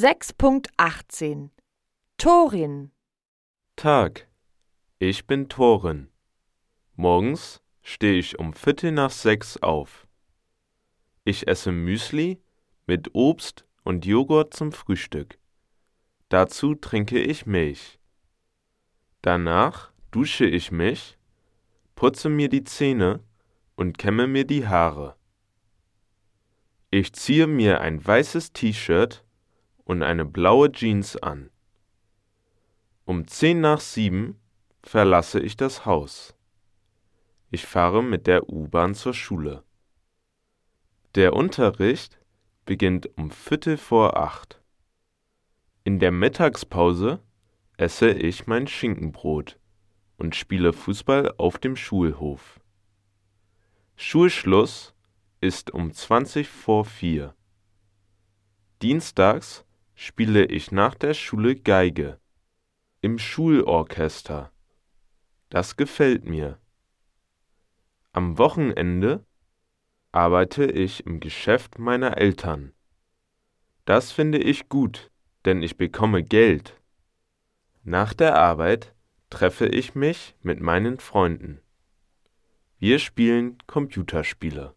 6.18 Torin Tag, ich bin Torin. Morgens stehe ich um Viertel nach sechs auf. Ich esse Müsli mit Obst und Joghurt zum Frühstück. Dazu trinke ich Milch. Danach dusche ich mich, putze mir die Zähne und kämme mir die Haare. Ich ziehe mir ein weißes T-Shirt und eine blaue Jeans an. Um zehn nach sieben verlasse ich das Haus. Ich fahre mit der U-Bahn zur Schule. Der Unterricht beginnt um Viertel vor acht. In der Mittagspause esse ich mein Schinkenbrot und spiele Fußball auf dem Schulhof. Schulschluss ist um 20 vor vier. Dienstags spiele ich nach der Schule Geige im Schulorchester. Das gefällt mir. Am Wochenende arbeite ich im Geschäft meiner Eltern. Das finde ich gut, denn ich bekomme Geld. Nach der Arbeit treffe ich mich mit meinen Freunden. Wir spielen Computerspiele.